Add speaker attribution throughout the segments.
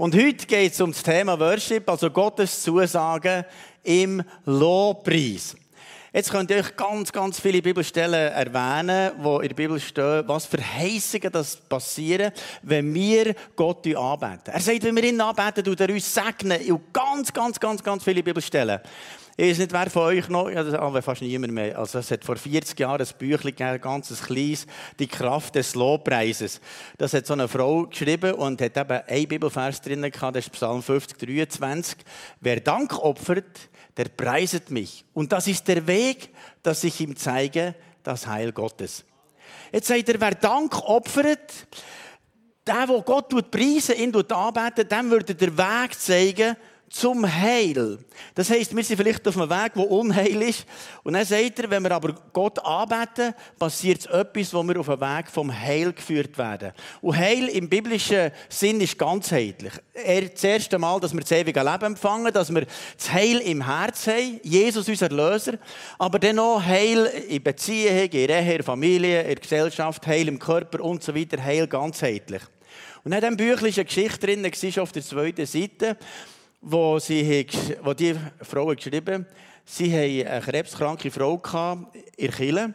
Speaker 1: Und heute geht es um das Thema Worship, also Gottes Zusagen im Lobpreis. Jetzt könnt ihr euch ganz, ganz viele Bibelstellen erwähnen, wo in der Bibel stehen, was für Verheißungen das passieren, wenn wir Gott anbeten. Er sagt, wenn wir ihn anbeten, tut er uns segnen. Und ganz, ganz, ganz, ganz viele Bibelstellen. Ich weiß nicht, wer von euch noch, ja, das aber fast niemand mehr. Also, es hat vor 40 Jahren ein Büchlein gegeben, ein ganzes kleines, die Kraft des Lobpreises. Das hat so eine Frau geschrieben und hat eben ein Bibelvers drin gehabt, das ist Psalm 50, 23. Wer Dank opfert, der preiset mich. Und das ist der Weg, dass ich ihm zeige, das Heil Gottes. Jetzt sagt er, wer Dank opfert, der, der Gott preisen, ihn anbeten, dem würde der Weg zeigen, zum Heil. Das heisst, wir sind vielleicht auf einem Weg, der Unheil ist. Und dann sagt er, wenn wir aber Gott anbeten, passiert etwas, wo wir auf einen Weg vom Heil geführt werden. Und Heil im biblischen Sinn ist ganzheitlich. Er, das erste Mal, dass wir das ewige Leben empfangen, dass wir das Heil im Herz haben, Jesus unser Löser, aber dann auch Heil in Beziehung, in Ehe, in Familie, in Gesellschaft, Heil im Körper und so weiter, Heil ganzheitlich. Und in diesem Büchlein ist eine Geschichte drin, auf der zweiten Seite wo, sie, wo die Frau geschrieben sie haben eine krebskranke Frau in der Kirche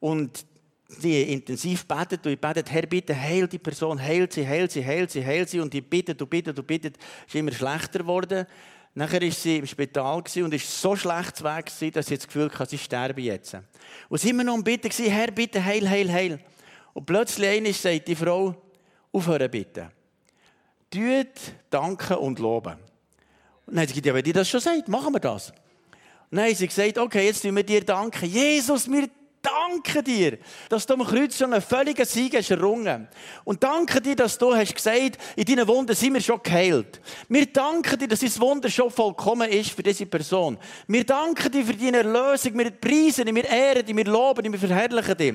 Speaker 1: und sie intensiv betet und ich betet, Herr, bitte heil die Person, heil sie, heil sie, heil sie, heil sie und ich bitte, du bitte, du bitte, ist immer schlechter geworden. Nachher war sie im Spital und ist so schlecht weg, dass sie das Gefühl hatte, sie sterbe jetzt. Und sie immer noch am Bitten, Herr, bitte heil, heil, heil. Und plötzlich sagt die Frau, aufhören bitte. Tut, danken und loben. Und dann hat sie ja, wenn die das schon sagt, machen wir das. Und dann haben sie gesagt, okay, jetzt tun wir dir danken. Jesus, wir danken dir, dass du am Kreuz schon einen völligen Sieg hast errungen. Und danke dir, dass du hast gesagt, in deinen Wunden sind wir schon geheilt. Wir danken dir, dass dein Wunder schon vollkommen ist für diese Person. Wir danken dir für deine Erlösung. Wir preisen dich, wir ehren dich, wir loben dich, wir verherrlichen dich.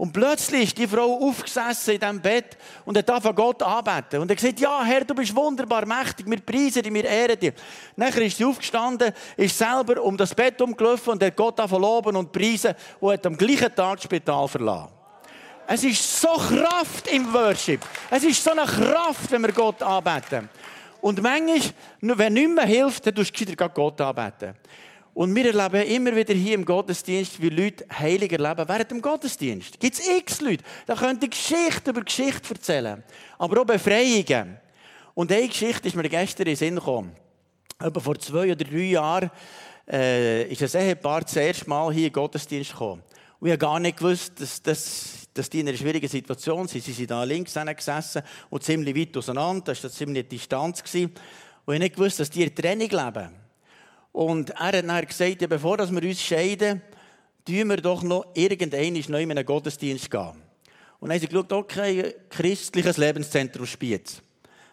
Speaker 1: Und plötzlich ist die Frau aufgesessen in diesem Bett und hat von Gott anbeten. Und er gesagt, ja, Herr, du bist wunderbar mächtig, wir preisen dich, wir ehren dich. Nachher ist sie aufgestanden, ist selber um das Bett umgelaufen und hat Gott angefangen loben und preisen und hat am gleichen Tag das Spital verlassen. Es ist so Kraft im Worship. Es ist so eine Kraft, wenn wir Gott anbeten. Und manchmal, wenn nichts mehr hilft, dann tust du Gott anbeten. Und wir erleben immer wieder hier im Gottesdienst, wie Leute heilig erleben während dem Gottesdienst. Gibt es x Leute, da können die Geschichte über Geschichte erzählen. Aber auch Befreiungen. Und eine Geschichte ist mir gestern in den Sinn gekommen. Etwa vor zwei oder drei Jahren äh, ist ein Ehepaar das erste Mal hier in den Gottesdienst gekommen. Und ich habe gar nicht gewusst, dass, dass, dass die in einer schwierigen Situation sind. Sie sind da links gesessen und ziemlich weit auseinander. Das war ziemlich Distanz. Und ich habe nicht gewusst, dass die in Training leben. Und er hat dann gesagt, ja, bevor wir uns scheiden, tun wir doch noch irgendeinen neu in einen Gottesdienst gehen. Und dann haben sie geschaut, okay, christliches Lebenszentrum Spiez.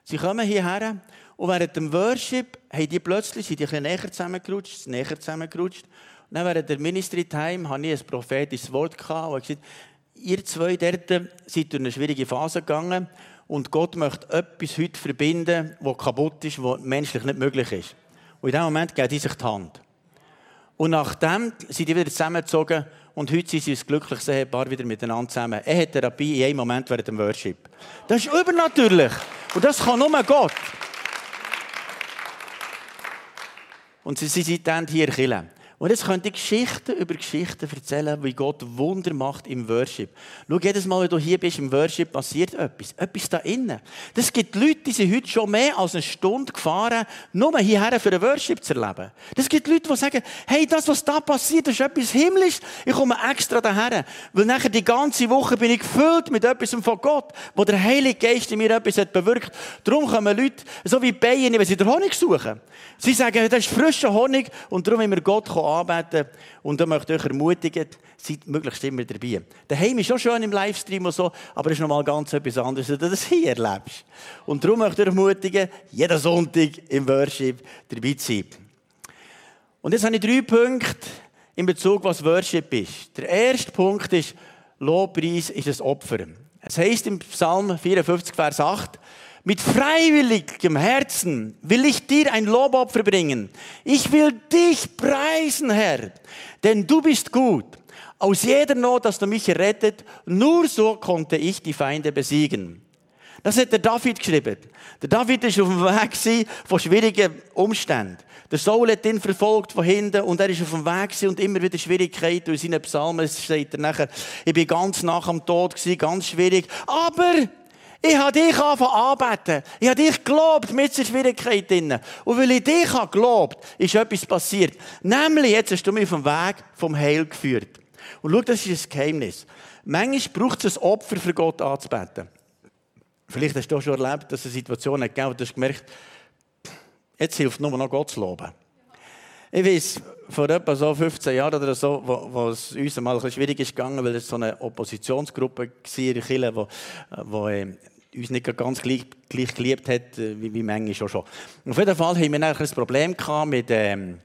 Speaker 1: Sie kommen hierher und während dem Worship haben die plötzlich sind die ein bisschen näher zusammengerutscht, näher zusammengerutscht. Dann während der Ministry Time hatte ich ein prophetisches Wort gehabt, und gesagt, ihr zwei dort seid durch eine schwierige Phase gegangen und Gott möchte etwas heute verbinden, was kaputt ist, was menschlich nicht möglich ist. Und in dem Moment geben die sich die Hand. Und nachdem sind die wieder zusammengezogen und heute sind sie ein glückliches Ehepaar wieder miteinander zusammen. Er hat Therapie in einem Moment während dem Worship. Das ist übernatürlich. Und das kann nur Gott. Und sie sind dann hier in und jetzt könnt ihr Geschichten über Geschichten erzählen, wie Gott Wunder macht im Worship. Schau, jedes Mal, wenn du hier bist im Worship, passiert etwas. Etwas da innen. Das gibt Leute, die sind heute schon mehr als eine Stunde gefahren, nur hierher für einen Worship zu erleben. Das gibt Leute, die sagen, hey, das, was da passiert, ist etwas himmlisch. Ich komme extra daher. Weil nachher die ganze Woche bin ich gefüllt mit etwas von Gott, wo der Heilige Geist in mir etwas hat bewirkt. Darum kommen Leute, so wie Bienen, wenn sie den Honig suchen. Sie sagen, das ist frischer Honig und darum, wenn wir Gott kommen, anbeten. Und da möchte ich euch ermutigen, seid möglichst immer dabei. Daheim ist schon schön im Livestream und so, aber es ist nochmal ganz etwas anderes, wenn du das hier erlebst. Und darum möchte ich euch ermutigen, jeden Sonntag im Worship dabei zu sein. Und jetzt habe ich drei Punkte in Bezug, was Worship ist. Der erste Punkt ist, Lobpreis ist ein Opfer. Es heißt im Psalm 54, Vers 8, mit freiwilligem Herzen will ich dir ein Lobopfer bringen. Ich will dich preisen, Herr, denn du bist gut. Aus jeder Not hast du mich errettet. Nur so konnte ich die Feinde besiegen. Das hat der David geschrieben. Der David war auf dem Weg von schwierigen Umständen. Der Saul hat ihn verfolgt von hinten und er ist auf dem Weg und immer wieder Schwierigkeiten. In seinen Psalmen sagt er nachher, ich bin ganz nach dem Tod gewesen, ganz schwierig. Aber ich habe dich angefangen anbeten. Ich habe dich gelobt mit der Schwierigkeit drin. Und weil ich dich habe gelobt, ist etwas passiert. Nämlich, jetzt hast du mich vom Weg vom Heil geführt. Und schau, das ist ein Geheimnis. Manchmal braucht es ein Opfer für Gott anzubeten. Vielleicht hast du auch schon erlebt, dass es Situationen gegeben hat, du hast gemerkt, jetzt hilft nur noch Gott zu loben. Ich weiß, vor etwa so 15 Jahren oder so, wo, wo es uns mal ein bisschen schwierig ist gegangen, weil es so eine Oppositionsgruppe war der Kirche, wo, wo äh, uns nicht ganz gleich, gleich geliebt hat, äh, wie, wie manchmal auch schon. Auf jeden Fall haben wir ein Problem gehabt mit, ähm,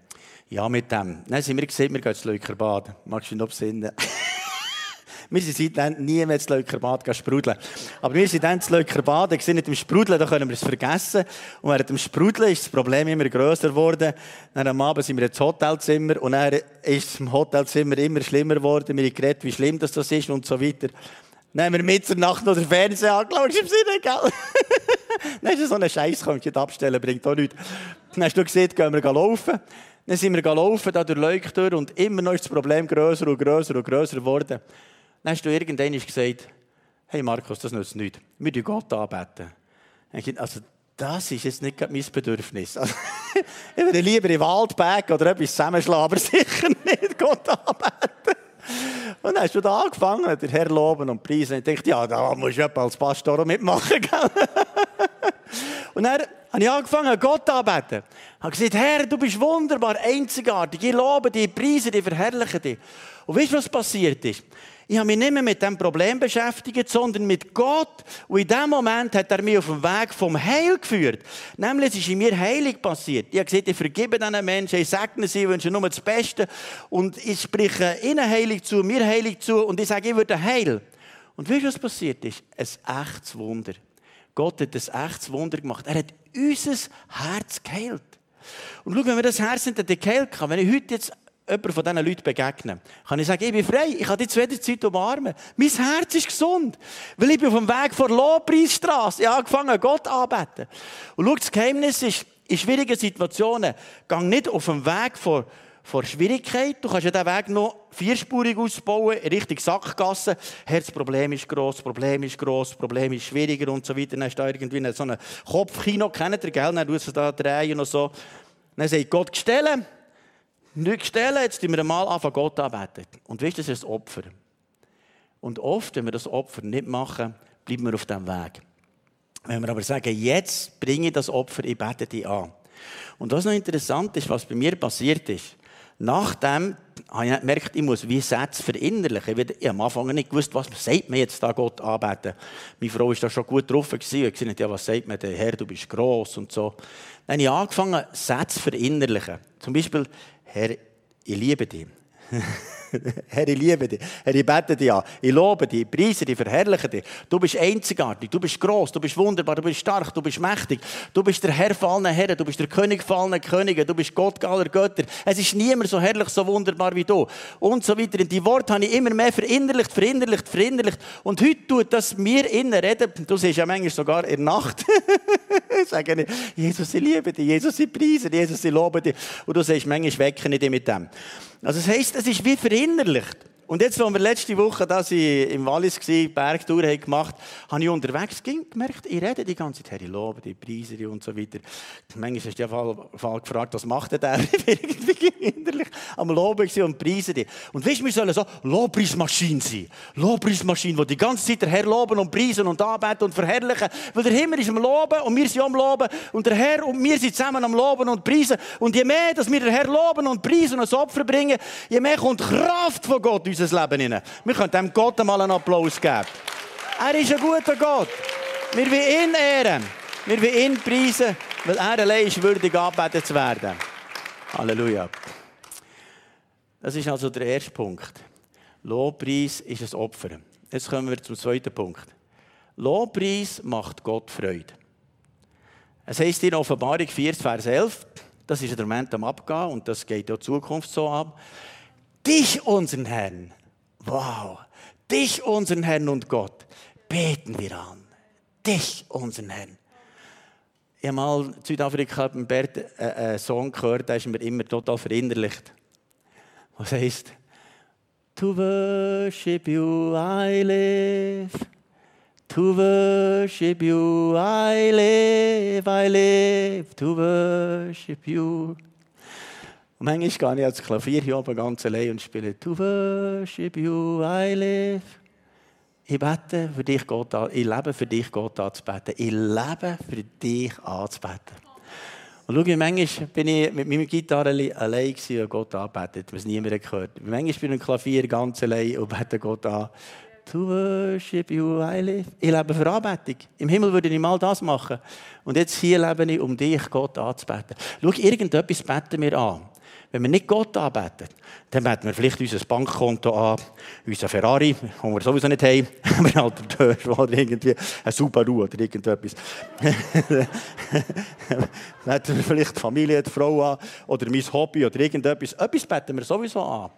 Speaker 1: ja, mit dem. Dann sind wir gesehen, wir gehen ins Leukerbad. Magst du dich noch besinnen? Wir sind seitdem nie mehr ins Leukerbad sprudeln. Aber wir sind dann ins Leukerbad, gesehen mit dem Sprudeln, da können wir es vergessen. Und während dem Sprudeln ist das Problem immer grösser geworden. Dann am Abend sind wir ins Hotelzimmer und dann ist es im Hotelzimmer immer schlimmer geworden. Wir haben geredet, wie schlimm das ist und so weiter. Dann haben wir Mitternacht noch den Fernseher angeschaut, ist im Sinne, gell? Dann ist so ein Scheiß, kann ich abstellen, bringt auch nichts. Dann hast du gesehen, gehen wir laufen. Dann sind wir laufen, da durch Leuchttür und immer noch ist das Problem grösser und grösser und grösser geworden. Dann hast du irgendwann gesagt, hey Markus, das nützt nichts. Wir beten Gott anbeten. Also, das ist jetzt nicht mein Bedürfnis. Also, ich würde lieber im Wald backen oder etwas zusammenschlagen, aber sicher nicht Gott anbeten. Und dann hast du da angefangen, der Herr loben und preisen. Ich dachte, ja, da musst du als Pastor mitmachen. und dann habe ich angefangen, Gott anzubeten. Ich habe gesagt, Herr, du bist wunderbar, einzigartig. Ich lobe dich, ich preise dich, verherrliche dich. Und weißt du, was passiert ist? Ich habe mich nicht mehr mit dem Problem beschäftigt, sondern mit Gott. Und in dem Moment hat er mich auf den Weg vom Heil geführt. Nämlich, es ist in mir heilig passiert. Ich habe gesagt, ich vergebe diesen Menschen, ich segne sie, wünsche nur das Beste. Und ich spreche ihnen heilig zu, mir heilig zu. Und ich sage, ich würde heil. Und weißt du, was passiert ist? Ein echtes Wunder. Gott hat ein echtes Wunder gemacht. Er hat unser Herz geheilt. Und schau, wenn wir das Herz nicht geheilt haben, wenn ich heute jetzt jemand von diesen Leuten begegnen, kann ich sagen, ich bin frei, ich kann dich zu jeder Zeit umarmen. Mein Herz ist gesund, weil ich bin auf dem Weg vor Lobpreisstraße. Ich habe angefangen, Gott anzubeten. Und schau, das Geheimnis ist, in schwierigen Situationen, gang nicht auf dem Weg vor, vor Schwierigkeit. Du kannst ja diesen Weg noch vierspurig ausbauen, Richtung Sackgasse. Herr, das Problem ist gross, das Problem ist gross, das Problem ist schwieriger und so weiter. Dann hast du da irgendwie so ein Kopfkino, kennt ihr, gell? Dann tust du da drehen und so. Dann sagt Gott, stellen nicht stellen, jetzt tun wir mal an, Gott anbeten. Und wisst ihr, das ist ein Opfer. Und oft, wenn wir das Opfer nicht machen, bleiben wir auf diesem Weg. Wenn wir aber sagen, jetzt bringe ich das Opfer, ich bete dich an. Und was noch interessant ist, was bei mir passiert ist, nachdem habe ich gemerkt, ich muss wie Sätze verinnerlichen. Ich habe am Anfang nicht gewusst, was sagt man jetzt da Gott anbeten. Meine Frau war da schon gut drauf und gesagt, ja, was sagt man denn, Herr, du bist gross und so. Dann habe ich angefangen, Sätze verinnerlichen. Zum Beispiel, Herr, ich liebe dich. Herr, ich liebe dich. Herr, ich bete dich an. Ich lobe dich, ich preise dich, verherrliche dich. Du bist einzigartig, du bist groß, du bist wunderbar, du bist stark, du bist mächtig. Du bist der Herr von allen Herren, du bist der König von allen Königen, du bist Gott aller Götter. Es ist niemand so herrlich, so wunderbar wie du. Und so weiter. Und die Worte habe ich immer mehr verinnerlicht, verinnerlicht, verinnerlicht. Und heute tut das mir innen reden. Du siehst ja manchmal sogar in der Nacht. Sagen Jesus, ich liebe dich, Jesus, ich preise dich, Jesus, ich lobe dich. Und du siehst manchmal wecken ich dich mit dem. Also das heisst, es ist wie verinnerlicht. Kinderlicht. Und jetzt, als wir letzte Woche das im Wallis waren, Bergtour haben gemacht habe ich unterwegs gemerkt, ich rede die ganze Zeit, Herr, ich lobe die Preise und so weiter. Manchmal hast du ja Fall, gefragt, was macht der? irgendwie innerlich am Loben und Preisen. Und weißt du, wir sollen so Lobpreismaschinen sein. Lobpreismaschinen, die die ganze Zeit der Herr loben und preisen und anbeten und verherrlichen. Weil der Himmel ist am Loben und wir sind am Loben und der Herr und wir sind zusammen am Loben und preisen. Und je mehr, dass wir den Herr loben und preisen und ein Opfer bringen, je mehr kommt Kraft von Gott unser Leben hinein. Wir können dem Gott einmal einen Applaus geben. Er ist ein guter Gott. Wir wollen ihn ehren. Wir wollen ihn preisen, weil er allein ist würdig angebetet zu werden. Halleluja. Das ist also der erste Punkt. Lobpreis ist ein Opfer. Jetzt kommen wir zum zweiten Punkt. Lobpreis macht Gott Freude. Es heißt in Offenbarung 4, Vers 11, das ist der Moment am Abgehen und das geht ja Zukunft so ab. Dich, unseren Herrn, wow, dich, unseren Herrn und Gott, beten wir an. dich, unseren Herrn. Ich habe mal in Südafrika beim Bert äh, einen Song gehört, der ist mir immer total verinnerlicht. Was heißt, To worship you I live. To worship you I live, I live to worship you. Und manchmal gehe ich als Klavier hier oben ganz allein und spiele To worship you I live. Ich bete für dich, Gott. Ich lebe für dich, Gott anzubeten. Ich lebe für dich anzubeten. Und schau, manchmal bin ich mit meiner Gitarre allein und Gott anbetet, was niemand gehört. Manchmal bin ich im Klavier ganz allein und bete Gott an. To worship you I live. Ich lebe für Anbetung. Im Himmel würde ich mal das machen. Und jetzt hier lebe ich, um dich, Gott, anzubeten. Schau, irgendetwas beten wir an. Wenn wir nicht Gott anbeten, dann beten wir vielleicht unser Bankkonto an, unser Ferrari, den wir sowieso nicht haben, aber halt oder irgendwie ein Subaru oder irgendetwas. beten wir vielleicht die Familie, die Frau an oder mein Hobby oder irgendetwas. Etwas beten wir sowieso an.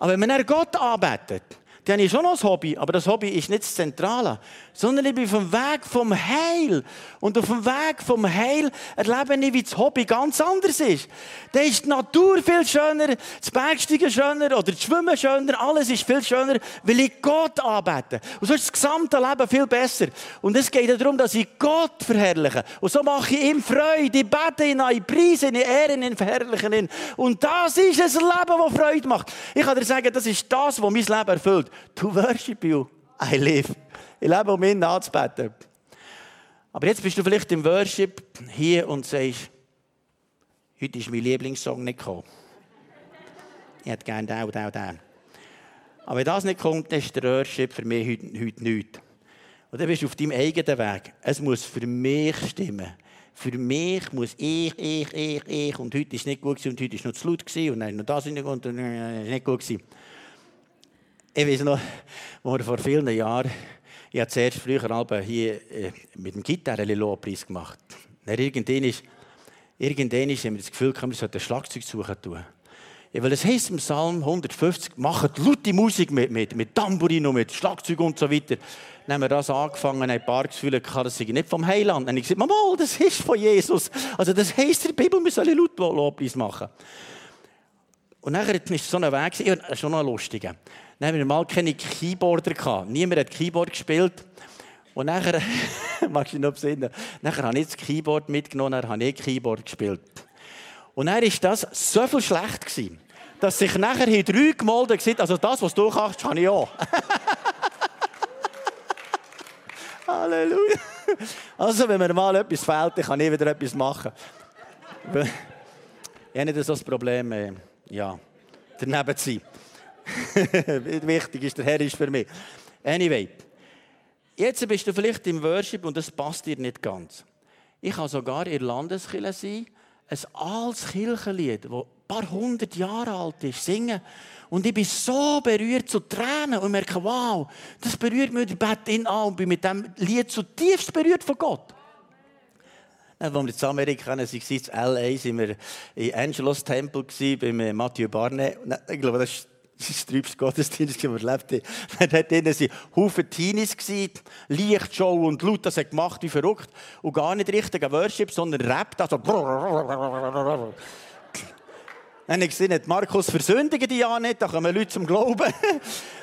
Speaker 1: Aber wenn man Gott anbetet, dann habe ich schon ein Hobby, aber das Hobby ist nicht das Zentrale, sondern ich bin vom Weg vom Heil. Und auf dem Weg vom Heil erlebe ich, wie das Hobby ganz anders ist. Da ist die Natur viel schöner, das Bergsteigen schöner oder das Schwimmen schöner, alles ist viel schöner, weil ich Gott anbete. Und so ist das gesamte Leben viel besser. Und es geht darum, dass ich Gott verherrliche. Und so mache ich ihm Freude, ich bete ihn an, ich preise ihn, ich ehre ihn, verherrliche ihn. Und das ist ein Leben, das Freude macht. Ich kann dir sagen, das ist das, was mein Leben erfüllt. To worship you, I live. Ich lebe, um ihn anzubeten. Aber jetzt bist du vielleicht im Worship hier und sagst, heute ist mein Lieblingssong nicht gekommen. Ich hätte gerne den und den und den. Aber wenn das nicht kommt, dann ist der Worship für mich heute, heute nichts. Und dann bist du auf deinem eigenen Weg. Es muss für mich stimmen. Für mich muss ich, ich, ich, ich. Und heute ist es nicht gut und heute ist noch zu laut und dann noch das und dann ist nicht gut gewesen. Ich weiß noch, wo wir vor vielen Jahren ich habe zuerst früher hier äh, mit dem Gitarre-Lobpreis gemacht. Dann irgendwann ist, irgendwann ist, haben das Gefühl, wir sollten ein Schlagzeug suchen tun. Ja, weil es heisst im Psalm 150, macht laute Musik mit, mit, mit Tambourin mit Schlagzeug und so weiter. Dann haben wir das angefangen, ein paar Gefühle gehabt, das sei nicht vom Heiland. Dann habe ich gesagt, Mama, das ist von Jesus. Also das heisst in der Bibel, wir sollen laut Lobpreis machen. Und dann war es so ein Weg, ja, schon noch ein lustiger. Dann haben wir mal keine Keyboarder. Niemand hat Keyboard gespielt. Und nachher, magst du dich noch besinnen, nachher habe ich das Keyboard mitgenommen, dann habe ich Keyboard gespielt. Und dann war das so viel schlecht, gewesen, dass sich nachher hier drei gemolden sind, also das, was du kannst, habe ich auch. Halleluja. Also, wenn mir mal etwas fehlt, kann ich wieder etwas machen. ich habe nicht so das Problem, ja, daneben zu sein. Wichtig ist, der Herr ist für mich. Anyway, jetzt bist du vielleicht im Worship und das passt dir nicht ganz. Ich kann sogar in Landeskirche sein, ein altes Kirchenlied, das ein paar hundert Jahre alt ist, singen. Und ich bin so berührt zu Tränen und merke, wow, das berührt mich, ich bete ihn an und bin mit diesem Lied zutiefst berührt von Gott. Als wir in Amerika waren, in L.A., sind wir im Angelos Tempel bei Matthew Barnett. Ich glaube, das ist das ist der trübste Gottesdienst, den wir erlebt haben. Dort waren Haufen Teenies, Lichtshow und laut, das hat gemacht wie verrückt. Und gar nicht richtig ein Worship, sondern rappt. Also Dann habe ich gesehen, Markus versündigen die ja nicht, da kommen Leute zum Glauben.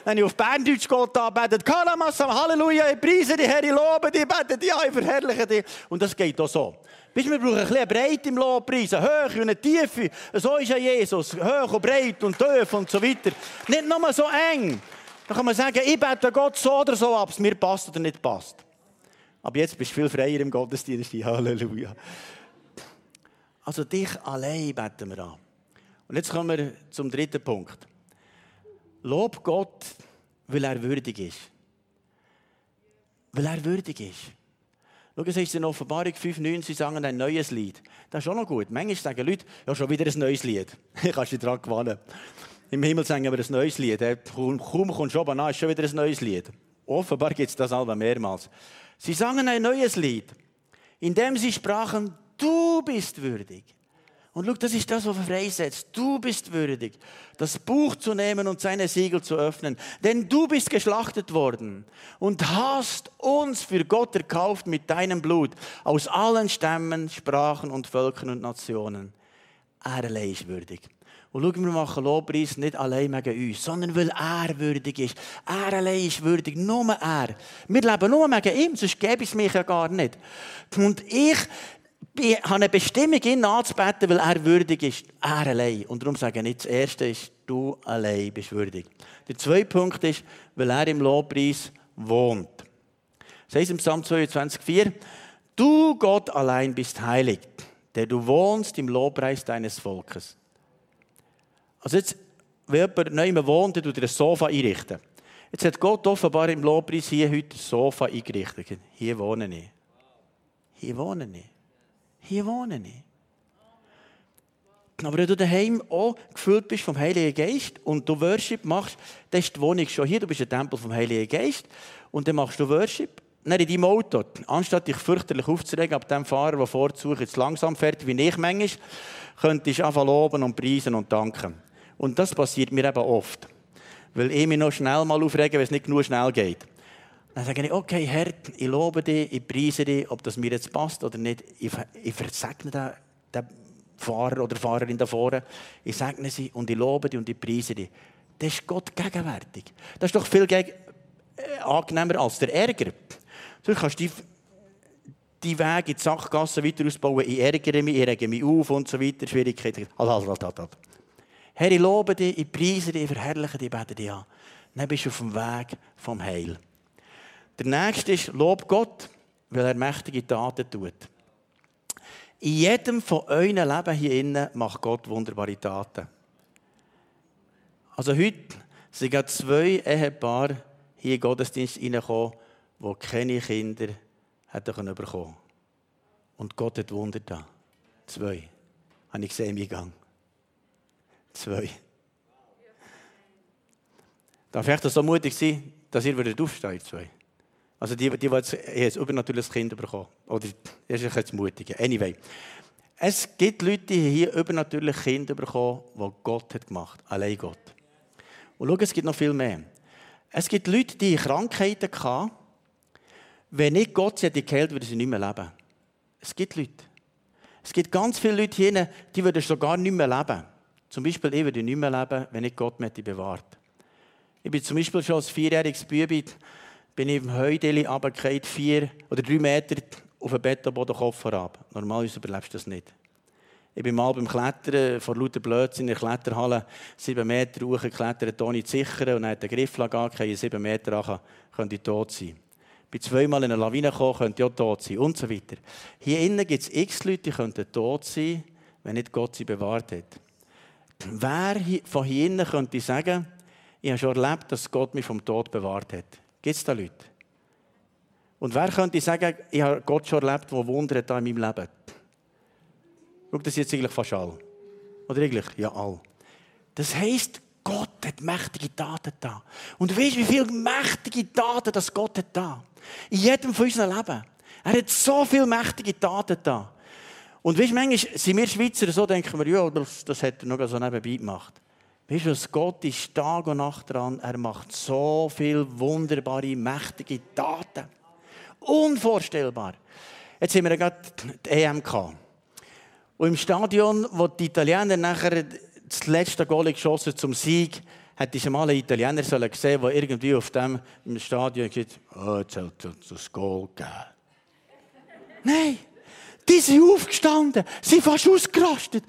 Speaker 1: Dann habe ich auf Berndeutsch Gott angebetet. Kalamassam, Halleluja, ich preise die Herr, ich lobe ich bete dich an, ich verherrliche dich. Und das geht auch so. Weißt, wir brauchen ein bisschen breit im Lobpreis, eine Höhe und eine Tiefe. So ist ja Jesus, hoch und breit und tief und so weiter. Nicht nur so eng. Da kann man sagen, ich bete Gott so oder so ab, es mir passt oder nicht passt. Aber jetzt bist du viel freier im Gottesdienst. Halleluja. Also dich allein beten wir an. Und jetzt kommen wir zum dritten Punkt. Lob Gott, weil er würdig ist. Weil er würdig ist. Schau, es ist in Offenbarung 5,9, sie sagen ein neues Lied. Das ist auch noch gut. Manchmal sagen Leute, ja, schon wieder ein neues Lied. Ich kann dich daran gewinnen. Im Himmel sagen wir ein neues Lied. Kaum kommst du oben an, ist schon wieder ein neues Lied. Offenbar gibt es das aber mehrmals. Sie sangen ein neues Lied, in dem sie sprachen, du bist würdig. Und schau, das ist das, was freisetzt. Du bist würdig, das Buch zu nehmen und seine Siegel zu öffnen. Denn du bist geschlachtet worden und hast uns für Gott erkauft mit deinem Blut aus allen Stämmen, Sprachen und Völkern und Nationen. Er allein ist würdig. Und schau, wir machen Lobpreis nicht allein wegen uns, sondern weil er würdig ist. Er allein ist würdig, nur er. Wir leben nur wegen ihm, sonst gäbe es mich ja gar nicht. Und ich habe eine Bestimmung, ihn anzubeten, weil er würdig ist. Er allein. Und darum sage ich nicht, das Erste ist, du allein bist würdig. Der zweite Punkt ist, weil er im Lobpreis wohnt. Das heißt im Psalm 22,4, du Gott allein bist heilig, der du wohnst im Lobpreis deines Volkes. Also jetzt, wenn jemand neu wohnt, dann tut er ein Sofa einrichten. Jetzt hat Gott offenbar im Lobpreis hier heute ein Sofa eingerichtet. Hier wohne ich. Hier wohne ich. Hier wohne ich. Aber wenn du daheim auch gefüllt bist vom Heiligen Geist und du Worship machst, dann ist die Wohnung schon hier. Du bist ein Tempel vom Heiligen Geist und dann machst du Worship. Dann in deinem Auto, anstatt dich fürchterlich aufzuregen ab dem Fahrer, der vorzusucht, jetzt langsam fährt, wie ich manchmal, könntest du einfach loben und preisen und danken. Und das passiert mir eben oft. Weil ich mich noch schnell mal aufrege, wenn es nicht genug schnell geht. Dann sage ich, okay, Herr, ich lobe dich, ich preise dich, ob das mir jetzt passt oder nicht. Ich, ich versegne den, den Fahrer oder Fahrerin da vorne. Ich segne sie und ich lobe dich und ich preise dich. Das ist Gott gegenwärtig. Das ist doch viel äh, angenehmer als der Ärger. So kannst du die, Wege in die Sackgasse weiter ausbauen. Ich ärgere mich, ich rege mich auf und so weiter. Schwierigkeiten. Halt, halt, halt, halt. Herr, ich lobe dich, ich preise dich, ich verherrliche dich, ich bete dich an. Dann bist du auf dem Weg vom Heil. Der nächste ist, lob Gott, weil er mächtige Taten tut. In jedem von euren Leben hier innen macht Gott wunderbare Taten. Also heute sind zwei Ehepaare hier in den Gottesdienst reingekommen, die keine Kinder hätten bekommen Und Gott hat Wunder da. Zwei. Habe ich gesehen im Gang. Zwei. Darf ich so mutig sein, dass ihr wieder aufstehen, zwei? Also die, die, die jetzt, ein übernatürliches Kind bekommen. Oder das ist jetzt mutig. Anyway. Es gibt Leute, die hier übernatürliche Kinder bekommen, die Gott hat gemacht. Allein Gott. Und schau, es gibt noch viel mehr. Es gibt Leute, die Krankheiten hatten. Wenn nicht Gott sie hätte geheilt, würden sie nicht mehr leben. Es gibt Leute. Es gibt ganz viele Leute hier, die würden sogar nicht mehr leben. Zum Beispiel, ich würde nicht mehr leben, wenn nicht Gott mich bewahrt. Ich bin zum Beispiel schon als vierjähriges Bübi bin ich im Heudeli runtergefallen, vier oder drei Meter auf den Betonboden Kopf herab. Normalerweise überlebst du das nicht. Ich bin mal beim Klettern vor lauter Blödsinn in der Kletterhalle sieben Meter hochgeklettert, ohne zu sichern. Und dann hat der Grifflag angehört, sieben Meter an, könnte ich tot sein. Bin zweimal in eine Lawine gekommen, könnte ich auch tot sein und so weiter. Hier innen gibt es x Leute, die könnten tot sein, wenn nicht Gott sie bewahrt hat. Wer von hier innen könnte sagen, ich habe schon erlebt, dass Gott mich vom Tod bewahrt hat? Gibt es da Leute? Und wer könnte sagen, ich habe Gott schon erlebt, der Wunder hat in meinem Leben? Schau, das jetzt eigentlich fast all. Oder eigentlich? Ja, all. Das heisst, Gott hat mächtige Taten da. Und weißt du, wie viele mächtige Taten das Gott hat da? In jedem von unserem Leben. Er hat so viele mächtige Taten da. Und weißt du, manchmal sind wir Schweizer so, denken wir, ja, das, das hat er noch so nebenbei gemacht. Weißt du, Gott ist Tag und Nacht dran. Er macht so viele wunderbare, mächtige Taten. Unvorstellbar. Jetzt haben wir gerade die EM gehabt. Und im Stadion, wo die Italiener nachher das letzte Goal geschossen zum Sieg, hätte ich mal einen Italiener gesehen, der irgendwie auf dem im Stadion gesagt oh, jetzt hat es das Goal gegeben. Nein, die sind aufgestanden, sie sind fast ausgerastet.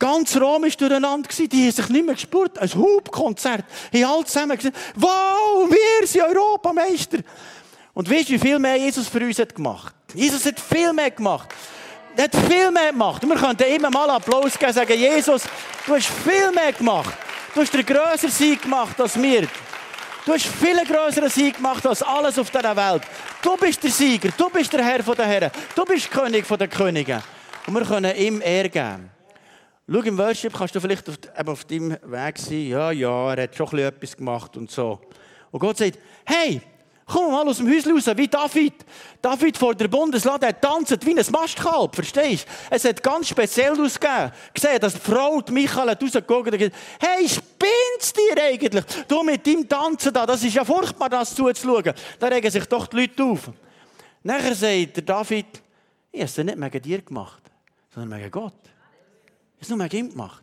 Speaker 1: Ganz Rom war durcheinander. Die haben sich nicht mehr gespürt. Ein Hubkonzert. Haben alle zusammen gesagt, wow, wir sind Europameister. Und weißt du, wie viel mehr Jesus für uns hat gemacht? Jesus hat viel mehr gemacht. Er hat viel mehr gemacht. Und wir könnten immer mal Applaus geben und sagen, Jesus, du hast viel mehr gemacht. Du hast einen grösseren Sieg gemacht als wir. Du hast viel größeren Sieg gemacht als alles auf dieser Welt. Du bist der Sieger, du bist der Herr der Herren, du bist König der Könige. Und wir können ihm Ehre geben. Schau, im Worship kannst du vielleicht auf, auf deinem Weg sein, ja, ja, er hat schon etwas gemacht und so. Und Gott sagt, hey, Komm mal aus dem Häuschen raus, wie David. David vor der Bundeslade tanzt wie ein Mastkalb, verstehst du? Es hat ganz speziell ausgegeben. Gesehen, dass die Frau, die Michael, hat rausgeguckt und gesagt, hey, spinnst dir eigentlich? Du mit deinem Tanzen da, das ist ja furchtbar, das zuzuschauen. Da regen sich doch die Leute auf. Nachher sagt der David, ich habe es nicht wegen dir gemacht, sondern wegen Gott. Ich habe es nur wegen ihm gemacht.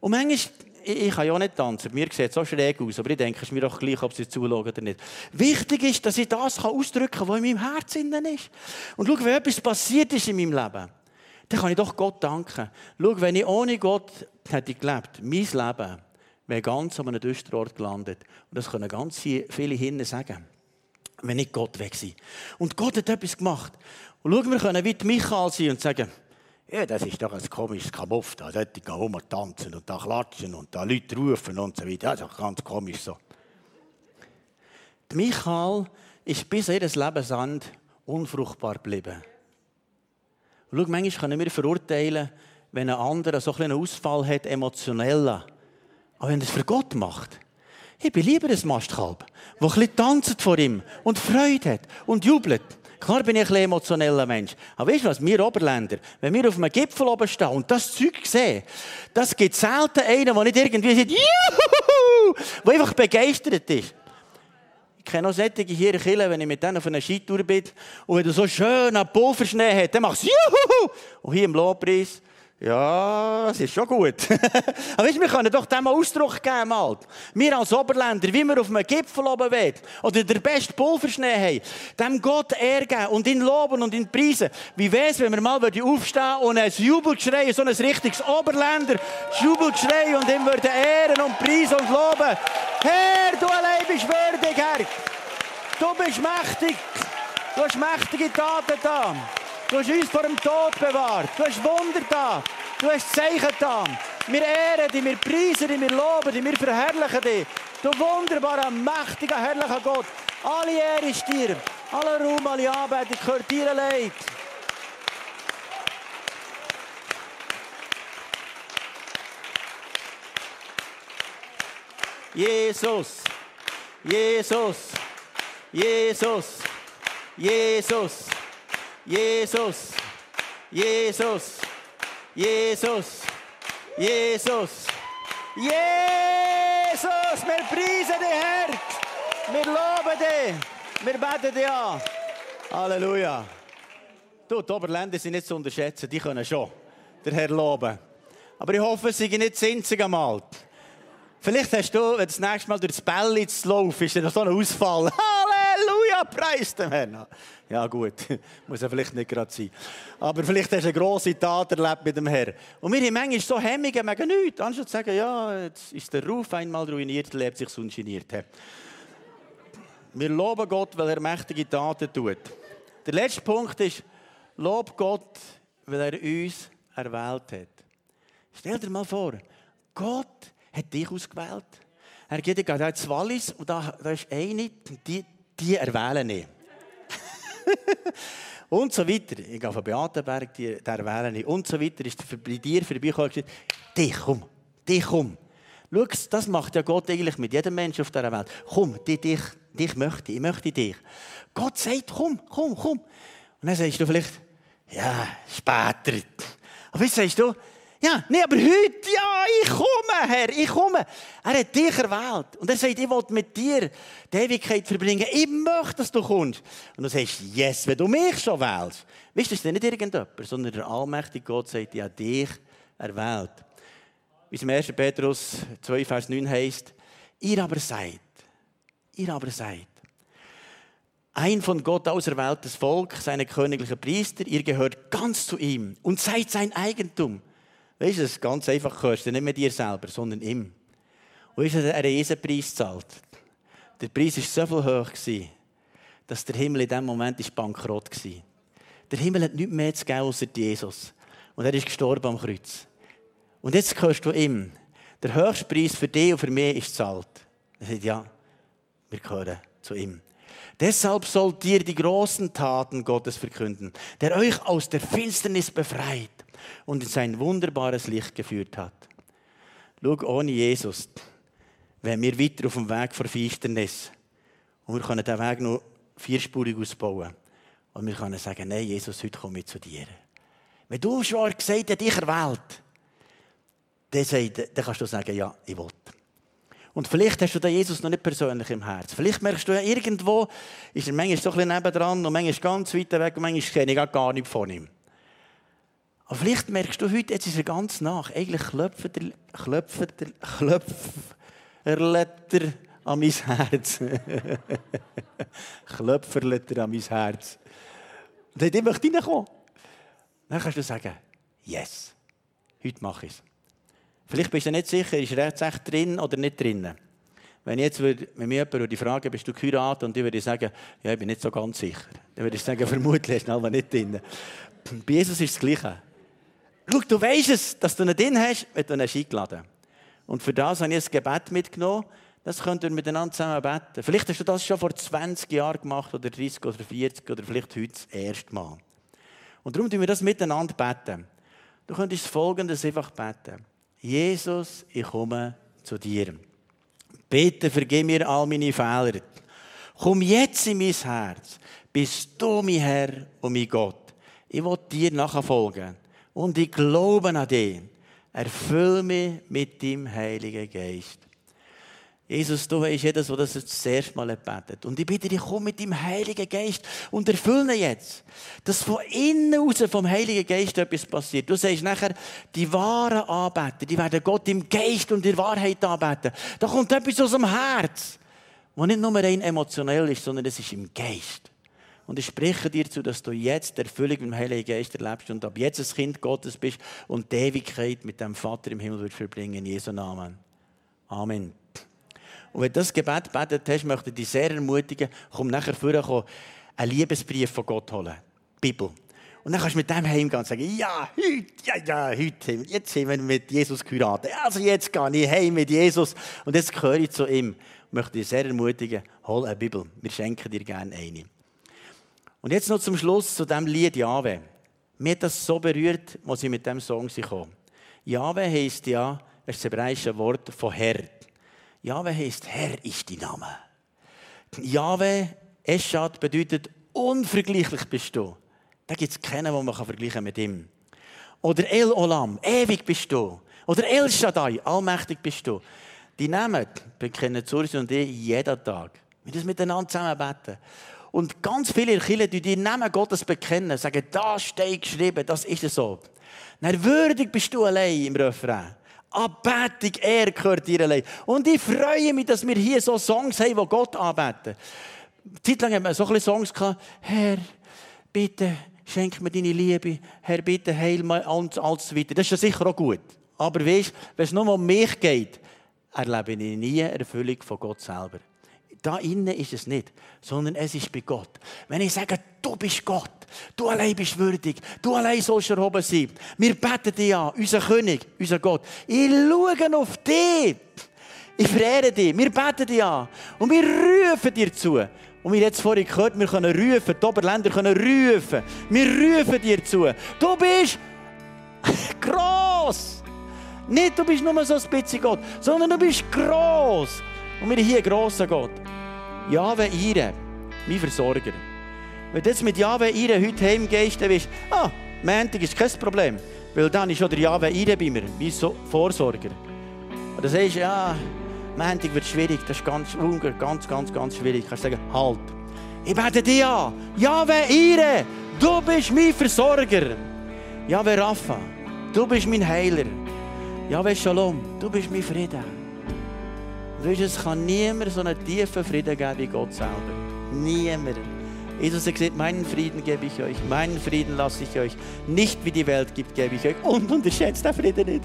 Speaker 1: Und manchmal, ich, ich kann ja auch nicht tanzen, mir sieht es so schräg aus, aber ich denke, es ist mir doch gleich, ob sie zuschauen oder nicht. Wichtig ist, dass ich das ausdrücken kann, was in meinem Herzen ist. Und schau, wenn etwas passiert ist in meinem Leben, dann kann ich doch Gott danken. Schau, wenn ich ohne Gott hätte gelebt, mein Leben wäre ganz an einem düsteren Ort gelandet. Und das können ganz viele hinten sagen wenn nicht Gott weg sein. Und Gott hat etwas gemacht. Und schau, wir können wie Michael sein und sagen, ja, das ist doch ein komisches Kabuff, da sollte ich rumtanzen und da klatschen und da Leute rufen und so weiter. Das ist doch ganz komisch so. Michael ist bis ihres Lebensende unfruchtbar geblieben. Schau, manchmal können wir verurteilen, wenn ein anderer so einen Ausfall hat, emotioneller. Aber wenn er es für Gott macht, ich bin lieber ein Mastkalb, der ein tanzt vor ihm und Freude hat und jubelt. Klar bin ich ein emotioneller Mensch. Aber weißt du was? Wir Oberländer, wenn wir auf einem Gipfel oben stehen und das Zeug sehen, das gibt selten einen, der nicht irgendwie sagt, Juhu! der einfach begeistert ist. Ich kenne auch solche hier in Kille, wenn ich mit denen auf einer Skitour bin und wenn du so schön einen Pulverschnee hast, dann machst du Juhu! Und hier im Lobpreis, ja, das ist schon gut. Aber weißt, wir können doch dem Ausdruck geben. Halt. Wir als Oberländer, wie wir auf einem Gipfel oben wollen, oder der beste Pulverschnee haben, dem Gott Ehre und ihn loben und ihn preisen. Wie wäre es, wenn wir mal aufstehen und ein Jubelgeschrei, so ein richtiges Oberländer Jubelgeschrei und ihm würden ehren und preisen und loben. Herr, du allein bist würdig, Herr. Du bist mächtig. Du hast mächtige Taten da. Du hast uns vor dem Tod bewahrt. Du hast Wunder da. Du hast Zeichen da. Wir ehren dich, wir preisen dich, wir loben dich, wir verherrlichen dich. Du wunderbarer, mächtiger, herrlicher Gott. Alle Ehre ist dir. Alle Ruhm, alle Anbetung gehört dir allein. Jesus, Jesus, Jesus, Jesus. Jesus, Jesus, Jesus, Jesus, Jesus, wir preisen dich, Herr. Wir loben dich. Wir beten dich an. Halleluja. Du, die Oberländer sind nicht zu unterschätzen, die können schon den Herr loben. Aber ich hoffe, sie sind nicht zinzig am Alt. Vielleicht hast du, wenn das nächste Mal durch das Bällitz laufst, ist da so ein Ausfall. Halleluja, preis dem Herrn. Ja gut, muss ja vielleicht nicht gerade sein. Aber vielleicht hast du eine grosse Tat erlebt mit dem Herrn. Und wir haben manchmal so Hemmungen wegen nichts. Anstatt zu sagen, ja, jetzt ist der Ruf einmal ruiniert, lebt sich sonst geniert. Wir loben Gott, weil er mächtige Taten tut. Der letzte Punkt ist, lob Gott, weil er uns erwählt hat. Stell dir mal vor, Gott hat dich ausgewählt. Er geht gerade ins Wallis und da, da ist eine, die, die erwählen nicht. und so weiter. Ich gehe von Beatenberg, die, der erwähle ich. Und so weiter ist bei dir vorbeigekommen und gesagt, dich komm, dich komm. Schau, das macht ja Gott eigentlich mit jedem Menschen auf dieser Welt. Komm, dich, dich, dich möchte, ich möchte dich. Gott sagt, komm, komm, komm. Und dann sagst du vielleicht, ja, später. Aber jetzt sagst du, ja, nee, aber heute, ja, ich komme, Herr, ich komme. Er hat dich erwählt. Und er sagt, ich will mit dir die Ewigkeit verbringen. Ich möchte, dass du kommst. Und du sagst, yes, wenn du mich schon wählst. Weißt du, das ist nicht irgendjemand, sondern der allmächtige Gott sagt, ich habe dich erwählt. Wie es im 1. Petrus 2, Vers 9 heißt, ihr aber seid, ihr aber seid, ein von Gott auserwähltes Volk, seine königlichen Priester, ihr gehört ganz zu ihm und seid sein Eigentum. Weißt du, ist ganz einfach, gehörst du nicht mehr dir selber, sondern ihm. Und weißt er hat einen Preis gezahlt. Der Preis war so viel hoch, dass der Himmel in diesem Moment bankrott war. Der Himmel hat nichts mehr zu geben, außer Jesus. Und er ist gestorben am Kreuz. Und jetzt gehörst du ihm. Der höchste Preis für dich und für mich ist gezahlt. Er sagt, ja, wir gehören zu ihm. Deshalb sollt ihr die großen Taten Gottes verkünden, der euch aus der Finsternis befreit und in sein wunderbares Licht geführt hat. Schau, ohne Jesus wären wir weiter auf dem Weg vor Finsternis Und wir können diesen Weg noch vierspurig ausbauen. Und wir können sagen, nein, Jesus, heute komme ich zu dir. Wenn du schon gesagt hast, dich erwählt, dann, dann kannst du sagen, ja, ich will. Und vielleicht hast du den Jesus noch nicht persönlich im Herzen. Vielleicht merkst du ja, irgendwo ist er manchmal so ein bisschen nebendran und manchmal ganz weit weg und manchmal kenne ich gar nichts von ihm. Aber vielleicht merkst du heute, jetzt ist er ganz nach. Eigentlich klopft er, klopft er, klopft er an mein Herz. Klöpferlet er an mein Herz. Und dann möchte ich reinkommen. Dann kannst du sagen, yes, heute mache ich es. Vielleicht bist du nicht sicher, ist er jetzt echt drin oder nicht drin. Wenn, jetzt würde, wenn mir jemand die Frage, bist du geheiratet? Und ich würde sagen, ja, ich bin nicht so ganz sicher. Dann würde ich sagen, vermutlich ist er nicht drin. Bei Jesus ist das Gleiche. Schau, du weißt es, dass du ihn drin hast, wenn du ihn eingeladen Und für das habe ich ein Gebet mitgenommen. Das könnt ihr miteinander zusammen beten. Vielleicht hast du das schon vor 20 Jahren gemacht, oder 30 oder 40 oder vielleicht heute das erste Mal. Und darum tun wir das miteinander beten. Du könntest Folgendes einfach beten. Jesus, ich komme zu dir. Bitte vergib mir all meine Fehler. Komm jetzt in mein Herz. Bist du mein Herr und mein Gott. Ich will dir nachfolgen. Und ich glaube an dich. Erfüll mich mit deinem Heiligen Geist. Jesus, du weißt jedes, der das das erste Mal betet. Und ich bitte dich, komm mit dem Heiligen Geist und erfülle ihn jetzt. Dass von innen raus vom Heiligen Geist etwas passiert. Du sagst nachher, die wahren Anbeter, die werden Gott im Geist und in Wahrheit anbeten. Da kommt etwas aus dem Herz, was nicht nur rein emotionell ist, sondern es ist im Geist. Und ich spreche dir zu, dass du jetzt die Erfüllung mit dem Heiligen Geist erlebst und ab jetzt ein Kind Gottes bist und die Ewigkeit mit dem Vater im Himmel wird verbringen. In Jesu Namen. Amen. Und wenn du das Gebet betet hast, möchte ich dich sehr ermutigen, komm nachher vorher einen Liebesbrief von Gott holen. Die Bibel. Und dann kannst du mit dem heimgehen und sagen, ja, heute, ja, ja, heute, jetzt sind wir mit Jesus geheiratet. Also jetzt gehe ich heim mit Jesus und jetzt gehöre ich zu ihm. Ich möchte dich sehr ermutigen, hol eine Bibel. Wir schenken dir gerne eine. Und jetzt noch zum Schluss zu dem Lied Jahwe. Mir hat das so berührt, als ich mit dem Song kam. Jahwe heisst ja, das ist das hebräische Wort von Herr. Jahwe heißt Herr ist dein Name. Jahwe, Eschat, bedeutet unvergleichlich bist du. Da gibt es keinen, den man vergleichen mit ihm. Oder El Olam, ewig bist du. Oder El Shaddai, allmächtig bist du. Die Namen bekennen Zursi und ich jeden Tag. Wir das miteinander zusammen beten. Und ganz viele Kirchen, die die Namen Gottes bekennen, sagen, da steht geschrieben, das ist es so. Dann würdig bist du allein im Refrain. Anbetung, er gehört dir allein. Und ich freue mich, dass wir hier so Songs haben, die Gott anbeten. Zeit lang haben wir so ein Songs gehabt. Herr, bitte schenk mir deine Liebe. Herr, bitte heil mir und alles weiter. Das ist ja sicher auch gut. Aber weißt, wenn es nur um mich geht, erlebe ich nie Erfüllung von Gott selber da innen ist es nicht, sondern es ist bei Gott. Wenn ich sage, du bist Gott, du allein bist würdig, du allein sollst erhoben sein. Wir beten dich an, unser König, unser Gott. Ich schaue auf dich. Ich verehre dich. Wir beten dich an. Und wir rufen dir zu. Und wir jetzt vorhin gehört, wir können rufen, die Oberländer können rufen. Wir rufen dir zu. Du bist gross. Nicht, du bist nur so ein bisschen Gott, sondern du bist gross. Und wir hier einen grossen Gott. Jahwe Ire, mein Versorger. Wenn du jetzt mit Jahwe Ire heute heimgehst, dann weißt du, ah, Montag ist kein Problem. Weil dann ist schon der Jahwe Ire bei mir, mein Vorsorger. Und dann sagst du, ja, Montag wird schwierig, das ist ganz, ganz, ganz, ganz schwierig. Du kannst sagen, halt. Ich bete dich an. Jahwe Ire, du bist mein Versorger. Jahwe Rapha, du bist mein Heiler. Jahwe Shalom, du bist mein Frieden. Weißt, es kann niemand so einen tiefen Frieden geben wie Gott selber. Niemand. Jesus hat gesagt, meinen Frieden gebe ich euch, meinen Frieden lasse ich euch. Nicht wie die Welt gibt, gebe ich euch. Und unterschätzt den Frieden nicht.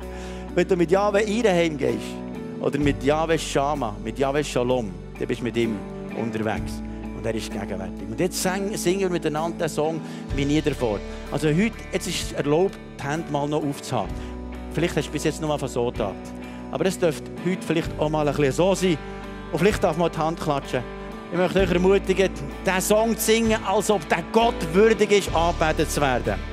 Speaker 1: Wenn du mit Jahwe Ireheim gehst, oder mit Jahwe Shama, mit Jahwe Shalom, dann bist du mit ihm unterwegs. Und er ist gegenwärtig. Und jetzt singen wir miteinander den Song wie nie davor. Also heute, jetzt ist es erlaubt, die Hände mal noch aufzuhaben. Vielleicht hast du bis jetzt noch mal so da. Aber es dürfte heute vielleicht auch mal ein bisschen so sein. Und vielleicht darf man die Hand klatschen. Ich möchte euch ermutigen, diesen Song zu singen, als ob der Gott würdig ist, angebetet zu werden.